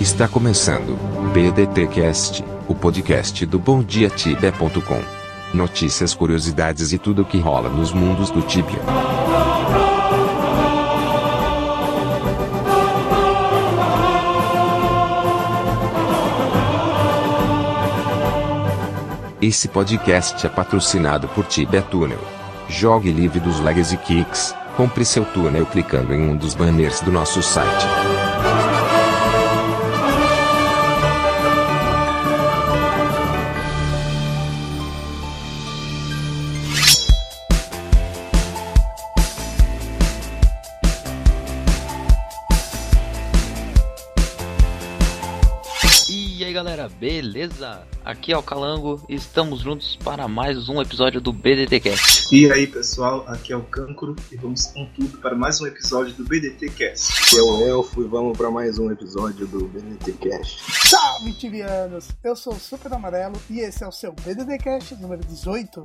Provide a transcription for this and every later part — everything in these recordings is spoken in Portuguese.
Está começando BDTcast, o podcast do BomDiaTibia.com. Notícias, curiosidades e tudo o que rola nos mundos do Tibia. Esse podcast é patrocinado por Tibia Tunnel. Jogue livre dos lags e kicks. Compre seu túnel clicando em um dos banners do nosso site. Beleza? Aqui é o Calango e estamos juntos para mais um episódio do BDTcast. E aí pessoal, aqui é o Cancro e vamos com tudo para mais um episódio do BDT Cast. Aqui é o Elfo e vamos para mais um episódio do BNT Cast. Salve, tibianos! Eu sou o Super Amarelo e esse é o seu BDDcast número 18.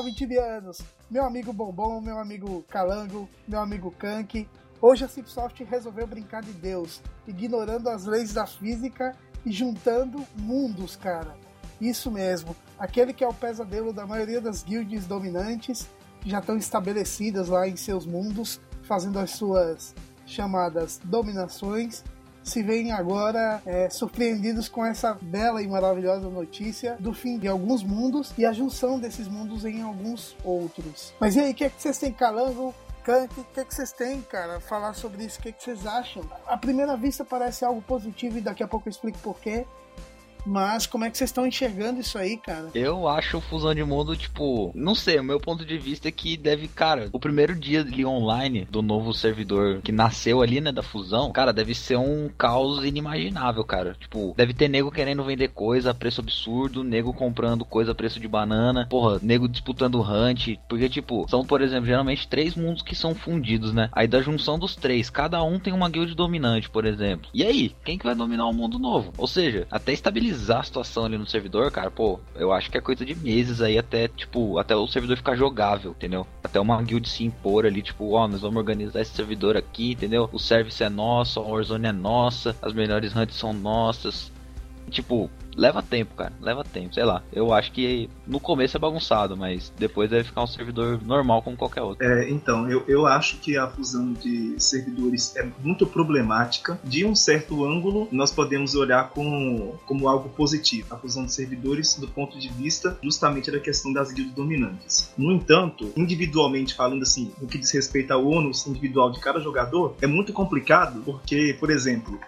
Salve, tibianos! Meu amigo Bombom, meu amigo Calango, meu amigo Kank. Hoje a Cipsoft resolveu brincar de Deus, ignorando as leis da física e juntando mundos, cara. Isso mesmo, aquele que é o pesadelo da maioria das guilds dominantes, que já estão estabelecidas lá em seus mundos, fazendo as suas chamadas dominações, se veem agora é, surpreendidos com essa bela e maravilhosa notícia do fim de alguns mundos e a junção desses mundos em alguns outros. Mas e aí, o que, é que vocês têm, Calango? Kant, o que, é que vocês têm, cara, falar sobre isso? O que, é que vocês acham? À primeira vista parece algo positivo e daqui a pouco eu explico porquê. Mas como é que vocês estão enxergando isso aí, cara? Eu acho Fusão de Mundo, tipo, não sei, o meu ponto de vista é que deve, cara, o primeiro dia ali online do novo servidor que nasceu ali, né, da fusão, cara, deve ser um caos inimaginável, cara. Tipo, deve ter nego querendo vender coisa a preço absurdo, nego comprando coisa a preço de banana, porra, nego disputando hunt, porque, tipo, são, por exemplo, geralmente três mundos que são fundidos, né? Aí da junção dos três, cada um tem uma guild dominante, por exemplo. E aí, quem que vai dominar o mundo novo? Ou seja, até estabilizar a situação ali no servidor, cara, pô, eu acho que é coisa de meses aí até, tipo, até o servidor ficar jogável, entendeu? Até uma guild se impor ali, tipo, ó, nós vamos organizar esse servidor aqui, entendeu? O service é nosso, a Warzone é nossa, as melhores hunts são nossas. Tipo, leva tempo, cara, leva tempo, sei lá. Eu acho que no começo é bagunçado, mas depois deve ficar um servidor normal como qualquer outro. É, então, eu, eu acho que a fusão de servidores é muito problemática. De um certo ângulo, nós podemos olhar como, como algo positivo. A fusão de servidores do ponto de vista justamente da questão das guildas dominantes. No entanto, individualmente falando assim, no que diz respeito ao ônus individual de cada jogador, é muito complicado porque, por exemplo,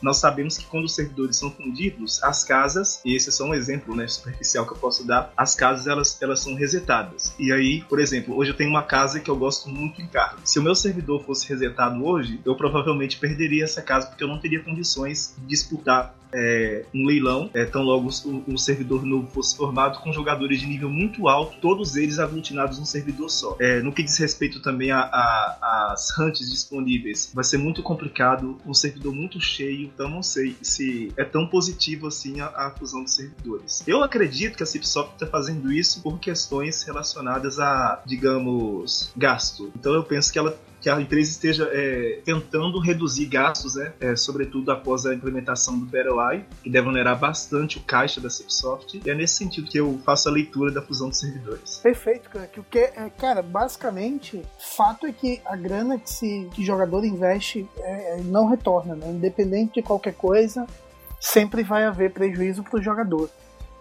nós sabemos que quando os servidores são fundidos, as casas, e esse é só um exemplo né, superficial que eu posso dar, as casas elas, elas são resetadas. E aí, por exemplo, hoje eu tenho uma casa que eu gosto muito em carro. Se o meu servidor fosse resetado hoje, eu provavelmente perderia essa casa porque eu não teria condições de disputar é, um leilão, é, tão logo o, servidor novo fosse formado com jogadores de nível muito alto, todos eles aglutinados num servidor só. É, no que diz respeito também às hunts disponíveis, vai ser muito complicado, um servidor muito cheio, então não sei se é tão positivo assim a, a fusão de servidores. Eu acredito que a Cipsoft está fazendo isso por questões relacionadas a, digamos, gasto. Então eu penso que ela que a empresa esteja é, tentando reduzir gastos, né, é, sobretudo após a implementação do BetterEye, que deve onerar bastante o caixa da Cipsoft. E é nesse sentido que eu faço a leitura da fusão de servidores. Perfeito, cara. Que o que, é, cara, basicamente, fato é que a grana que, se, que jogador investe é, não retorna, né? Independente de qualquer coisa, sempre vai haver prejuízo para o jogador.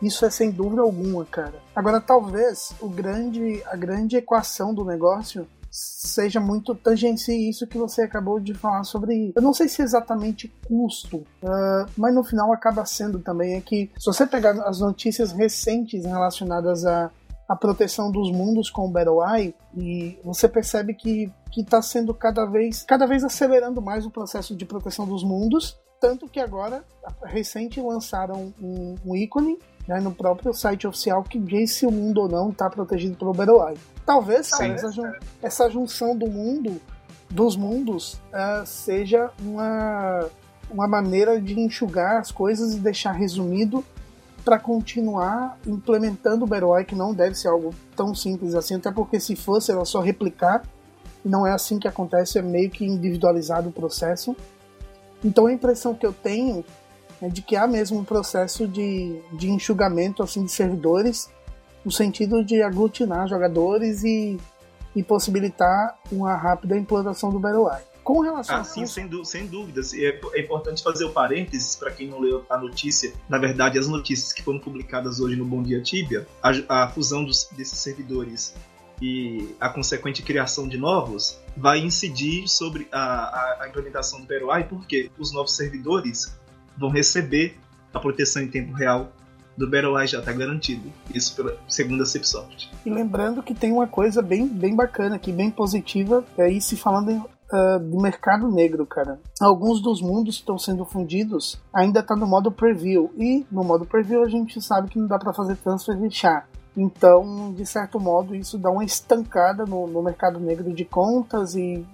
Isso é sem dúvida alguma, cara. Agora, talvez o grande, a grande equação do negócio seja muito tangencie isso que você acabou de falar sobre. Eu não sei se é exatamente custo, uh, mas no final acaba sendo também é que se você pegar as notícias recentes relacionadas a a proteção dos mundos com o Battle Eye e você percebe que que está sendo cada vez cada vez acelerando mais o processo de proteção dos mundos tanto que agora recente lançaram um, um ícone né, no próprio site oficial que diz se o mundo ou não está protegido pelo Battle Eye. Talvez Sim, essa, jun essa, junção do mundo, dos mundos, uh, seja uma, uma maneira de enxugar as coisas e deixar resumido para continuar implementando o Royale, que não deve ser algo tão simples assim, até porque se fosse era só replicar, não é assim que acontece, é meio que individualizado o processo. Então a impressão que eu tenho é de que há mesmo um processo de, de enxugamento assim de servidores, no sentido de aglutinar jogadores e, e possibilitar uma rápida implantação do Battle. Com relação ah, a sim, sem, sem dúvidas. É, é, importante fazer o parênteses para quem não leu a notícia. Na verdade, as notícias que foram publicadas hoje no Bom Dia Tibia, a, a fusão dos, desses servidores e a consequente criação de novos vai incidir sobre a, a, a implementação do Battle porque os novos servidores vão receber a proteção em tempo real do Battle já está garantido. Isso pela, segundo a Cipsoft. E lembrando que tem uma coisa bem, bem bacana aqui, bem positiva, é aí se falando em, uh, de mercado negro, cara. Alguns dos mundos que estão sendo fundidos ainda está no modo preview. E no modo preview a gente sabe que não dá para fazer transfer de chá. Então, de certo modo, isso dá uma estancada no, no mercado negro de contas e,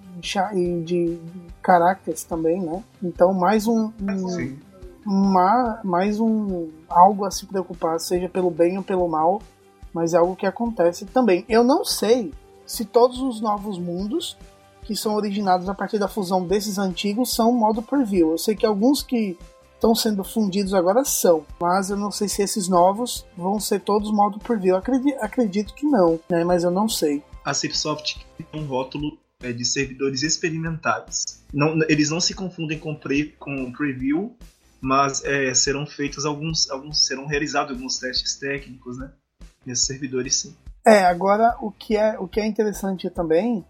e de, de caracteres também, né? Então, mais um, um mais um algo a se preocupar, seja pelo bem ou pelo mal, mas é algo que acontece também. Eu não sei se todos os novos mundos que são originados a partir da fusão desses antigos são modo preview. Eu sei que alguns que estão sendo fundidos agora são, mas eu não sei se esses novos vão ser todos modo preview. Acredito, acredito que não, né? Mas eu não sei. A Cipsoft tem um rótulo é, de servidores experimentais. Não, eles não se confundem com, pre, com preview, mas é, serão feitos alguns, alguns, serão realizados alguns testes técnicos, né? Nesses servidores, sim. É, agora o que é, o que é interessante também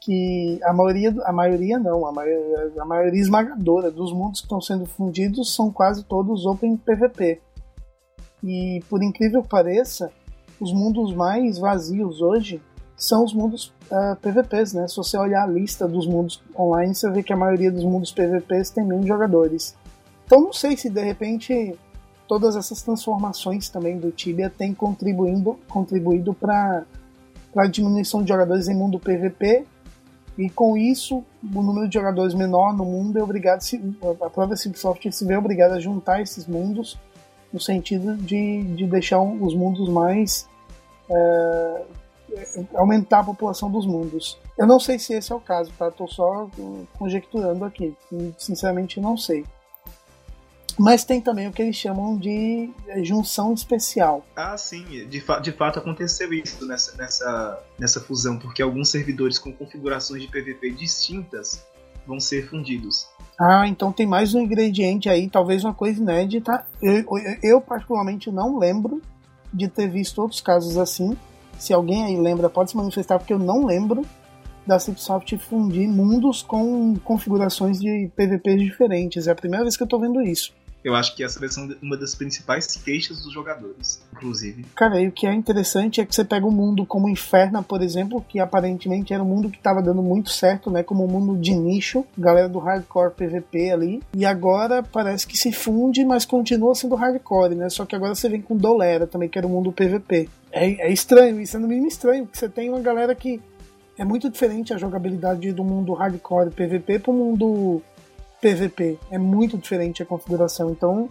que a maioria, a maioria não, a maioria, a maioria esmagadora dos mundos que estão sendo fundidos são quase todos Open PVP. E por incrível que pareça, os mundos mais vazios hoje são os mundos uh, PVPs, né? Se você olhar a lista dos mundos online, você vê que a maioria dos mundos PVPs tem menos jogadores. Então não sei se de repente todas essas transformações também do Tibia têm contribuindo, contribuído para a diminuição de jogadores em mundo PVP e com isso, o número de jogadores menor no mundo é obrigado, a própria Cipsoft se vê obrigada a juntar esses mundos no sentido de, de deixar os mundos mais. É, aumentar a população dos mundos. Eu não sei se esse é o caso, tá? Tô só conjecturando aqui. Sinceramente, não sei. Mas tem também o que eles chamam de é, junção especial. Ah, sim. De, fa de fato aconteceu isso nessa, nessa, nessa fusão, porque alguns servidores com configurações de PVP distintas vão ser fundidos. Ah, então tem mais um ingrediente aí, talvez uma coisa inédita. Eu, eu, eu, particularmente não lembro de ter visto outros casos assim. Se alguém aí lembra, pode se manifestar, porque eu não lembro da Cipsoft fundir mundos com configurações de PVP diferentes. É a primeira vez que eu tô vendo isso. Eu acho que essa vai ser uma das principais queixas dos jogadores, inclusive. Cara, e o que é interessante é que você pega um mundo como Inferna, por exemplo, que aparentemente era um mundo que estava dando muito certo, né? Como um mundo de nicho, galera do hardcore PVP ali. E agora parece que se funde, mas continua sendo hardcore, né? Só que agora você vem com Dolera também, que era o um mundo PVP. É, é estranho, isso é no mínimo estranho, porque você tem uma galera que é muito diferente a jogabilidade do mundo hardcore PVP pro mundo PVP. É muito diferente a configuração. Então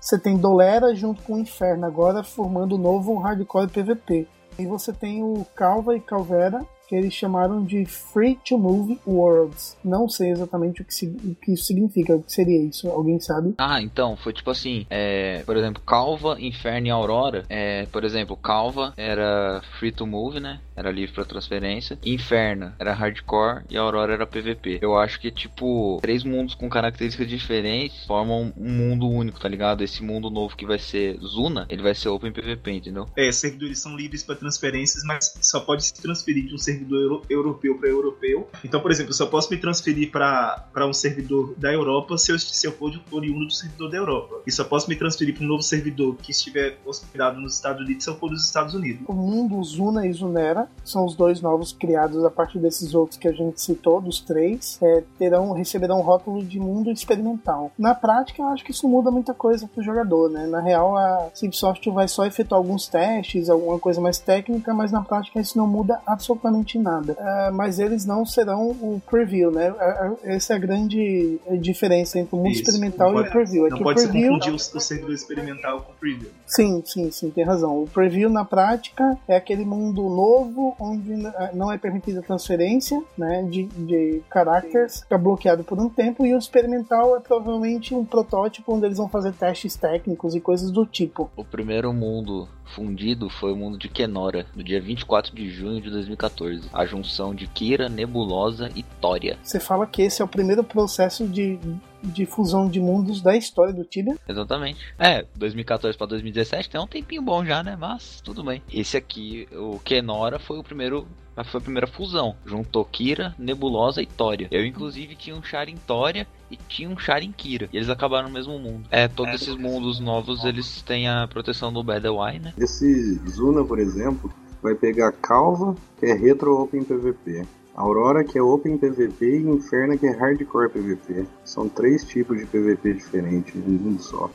você tem Dolera junto com o Inferno agora formando o novo hardcore PVP. E você tem o Calva e Calvera, que eles chamaram de Free to Move Worlds. Não sei exatamente o que, o que isso significa. O que seria isso? Alguém sabe? Ah, então, foi tipo assim, é, por exemplo, Calva, Inferno e Aurora. É, por exemplo, Calva era Free to Move, né? Era livre para transferência. Inferno era Hardcore e Aurora era PVP. Eu acho que, tipo, três mundos com características diferentes formam um mundo único, tá ligado? Esse mundo novo que vai ser Zuna, ele vai ser Open PVP, entendeu? É, servidores são livres para transferências, mas só pode se transferir de um servidor servidor euro, europeu para europeu. Então, por exemplo, eu só posso me transferir para um servidor da Europa se eu, se eu for oriundo do servidor da Europa. E só posso me transferir para um novo servidor que estiver hospedado nos Estados Unidos se eu for dos Estados Unidos. O mundo Zuna e Zunera são os dois novos criados a partir desses outros que a gente citou, dos três, é, terão, receberão o rótulo de mundo experimental. Na prática, eu acho que isso muda muita coisa para o jogador, né? Na real, a Cipsoft vai só efetuar alguns testes, alguma coisa mais técnica, mas na prática isso não muda absolutamente absolutamente nada. Uh, mas eles não serão o preview, né? Uh, essa é a grande diferença entre o mundo Isso. experimental não e o preview. É não pode o preview... confundir o, o servidor experimental com o preview. Sim, sim, sim, tem razão. O preview na prática é aquele mundo novo onde não é permitida transferência né, de, de characters, fica bloqueado por um tempo, e o experimental é provavelmente um protótipo onde eles vão fazer testes técnicos e coisas do tipo. O primeiro mundo fundido foi o mundo de Kenora, no dia 24 de junho de 2014. A junção de Kira, Nebulosa e Tória. Você fala que esse é o primeiro processo de de fusão de mundos da história do Tibia. Exatamente. É, 2014 para 2017 tem um tempinho bom já, né? Mas tudo bem. Esse aqui, o Kenora, foi o primeiro foi a primeira fusão. Juntou Kira, Nebulosa e Tória. Eu, inclusive, tinha um char em Tória e tinha um char em Kira. E eles acabaram no mesmo mundo. É, todos é, esses mundos novos, eles têm a proteção do Bedewai, né? Esse Zuna, por exemplo, vai pegar Calva, que é Retro Open PVP. Aurora, que é Open PVP, e Inferno, que é Hardcore PVP. São três tipos de PVP diferentes em um só.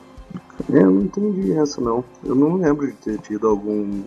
É, eu não entendi essa não. Eu não lembro de ter tido algum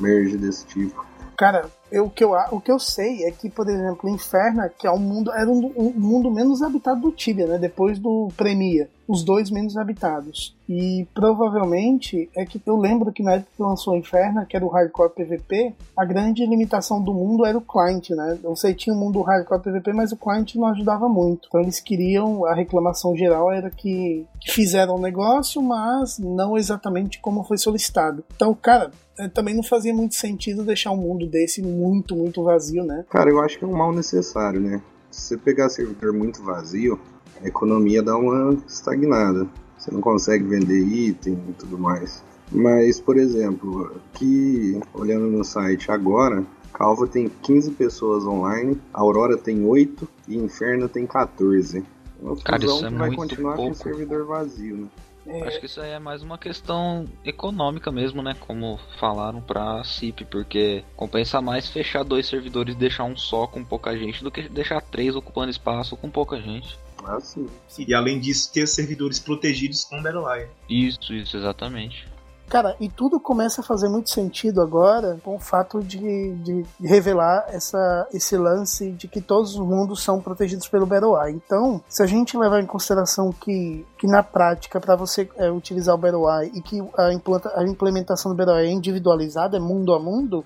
merge desse tipo. Cara, eu, o, que eu, o que eu sei é que, por exemplo, Inferna, que é um mundo, era um, um mundo menos habitado do Tibia, né? Depois do Premia. Os dois menos habitados. E provavelmente é que eu lembro que na época que lançou Inferna, que era o Hardcore PVP, a grande limitação do mundo era o client, né? Eu sei tinha o mundo Hardcore PVP, mas o client não ajudava muito. Então eles queriam, a reclamação geral era que, fizeram o negócio, mas não exatamente como foi solicitado. Então, cara, é, também não fazia muito sentido deixar um mundo desse muito, muito vazio, né? Cara, eu acho que é um mal necessário, né? Se você pegar servidor muito vazio, a economia dá uma estagnada. Você não consegue vender item e tudo mais. Mas, por exemplo, aqui olhando no site agora, Calva tem 15 pessoas online, Aurora tem 8 e Inferno tem 14. Uma Cara, isso é vai continuar pouco. com o servidor vazio, né? É... Acho que isso aí é mais uma questão econômica mesmo, né? Como falaram pra CIP, porque compensa mais fechar dois servidores e deixar um só com pouca gente do que deixar três ocupando espaço com pouca gente. Ah, sim. sim. E além disso, ter servidores protegidos com Battle.io. Isso, isso, exatamente. Cara, e tudo começa a fazer muito sentido agora com o fato de, de revelar essa, esse lance de que todos os mundos são protegidos pelo BattleEye. Então, se a gente levar em consideração que, que na prática, para você é, utilizar o BattleEye e que a, implanta, a implementação do BattleEye é individualizada, é mundo a mundo,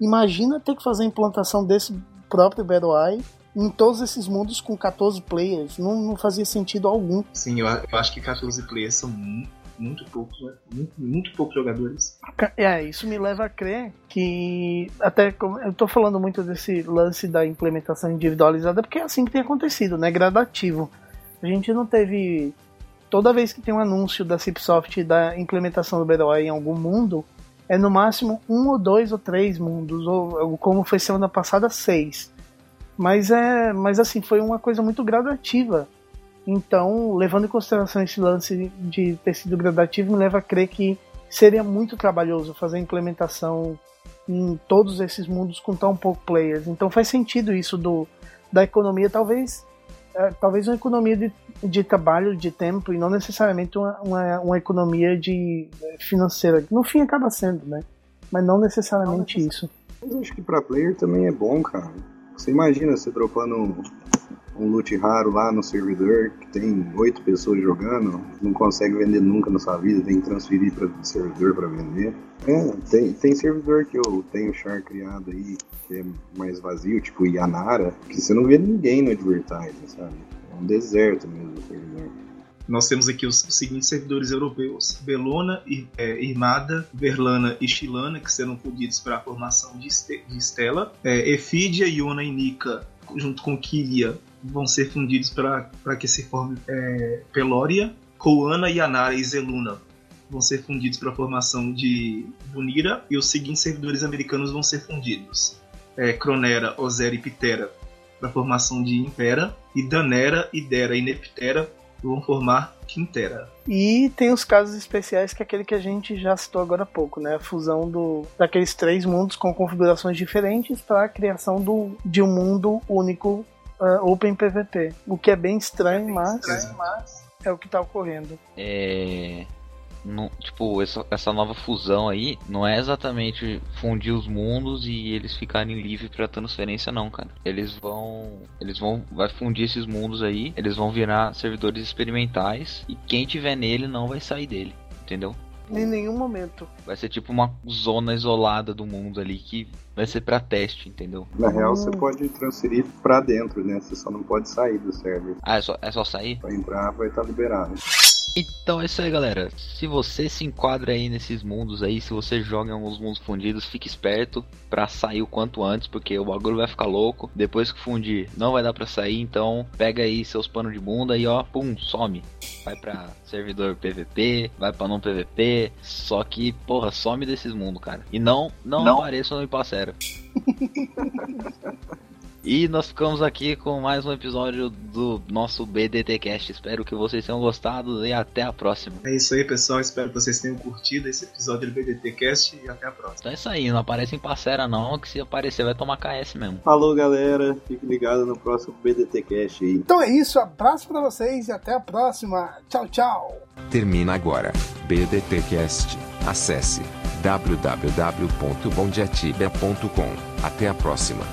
imagina ter que fazer a implantação desse próprio BattleEye em todos esses mundos com 14 players. Não, não fazia sentido algum. Sim, eu, eu acho que 14 players são muito muito poucos, né? muito, muito poucos jogadores. É, isso me leva a crer que até eu tô falando muito desse lance da implementação individualizada porque é assim que tem acontecido, né? Gradativo. A gente não teve toda vez que tem um anúncio da Cipsoft da implementação do BDOE em algum mundo, é no máximo um ou dois ou três mundos, ou como foi semana passada, seis. Mas é, mas assim, foi uma coisa muito gradativa. Então, levando em consideração esse lance de ter sido gradativo, me leva a crer que seria muito trabalhoso fazer a implementação em todos esses mundos com tão pouco players. Então faz sentido isso do da economia, talvez é, talvez uma economia de, de trabalho, de tempo, e não necessariamente uma, uma, uma economia de financeira. No fim acaba sendo, né? Mas não necessariamente não isso. Mas acho que para player também é bom, cara. Você imagina você dropando um loot raro lá no servidor que tem oito pessoas jogando, não consegue vender nunca na sua vida, tem que transferir para servidor para vender. É, tem, tem servidor que eu tenho char criado aí que é mais vazio, tipo Yanara, que você não vê ninguém no advertising, sabe? É um deserto mesmo o servidor. Nós temos aqui os, seguintes servidores europeus: Belona, é, Irmada, Verlana e Chilana, que serão fundidos para a formação de, Estela. É, Iona e Nika, junto com Kilia, vão ser fundidos para que se forme é, Pelória, Koana, Yanara e Zeluna vão ser fundidos para a formação de Bunira e os seguintes servidores americanos vão ser fundidos. É, Cronera, Ozera e Pitera para a formação de Impera e Danera, Idera e Neptera vão formar Quintera. E tem os casos especiais que é aquele que a gente já citou agora há pouco, né? A fusão do, daqueles três mundos com configurações diferentes para a criação do, de um mundo único uh, Open PVP. O que é bem estranho, mas, mas é o que está ocorrendo. É... não, tipo, essa, essa nova fusão aí não é exatamente fundir os mundos e eles ficarem livres para transferência não, cara. Eles vão eles vão vai fundir esses mundos aí, eles vão virar servidores experimentais e quem tiver nele não vai sair dele, entendeu? Em nenhum momento. Vai ser tipo uma zona isolada do mundo ali que vai ser para teste, entendeu? Na real, você pode transferir pra dentro, né? Você só não pode sair do server. Ah, é só, é só sair? Pra entrar, vai estar liberado. Então é isso aí, galera. Se você se enquadra aí nesses mundos aí, se você joga em alguns mundos fundidos, fique esperto pra sair o quanto antes, porque o bagulho vai ficar louco. Depois que fundir, não vai dar pra sair, então pega aí seus panos de bunda e ó, pum, some. Vai pra servidor PVP, vai pra não PVP, só que, porra, some desses mundos, cara. E não, não, não. apareça no Impacera. E nós ficamos aqui com mais um episódio do nosso BDT Cast. Espero que vocês tenham gostado e até a próxima. É isso aí, pessoal. Espero que vocês tenham curtido esse episódio do BDT Cast e até a próxima. Então é isso aí, não aparece em parceira não, que se aparecer vai tomar KS mesmo. Falou, galera. Fique ligado no próximo BDT Cast aí. Então é isso, abraço para vocês e até a próxima. Tchau, tchau. Termina agora. BDT Cast. Acesse www.bondiatibia.com. Até a próxima.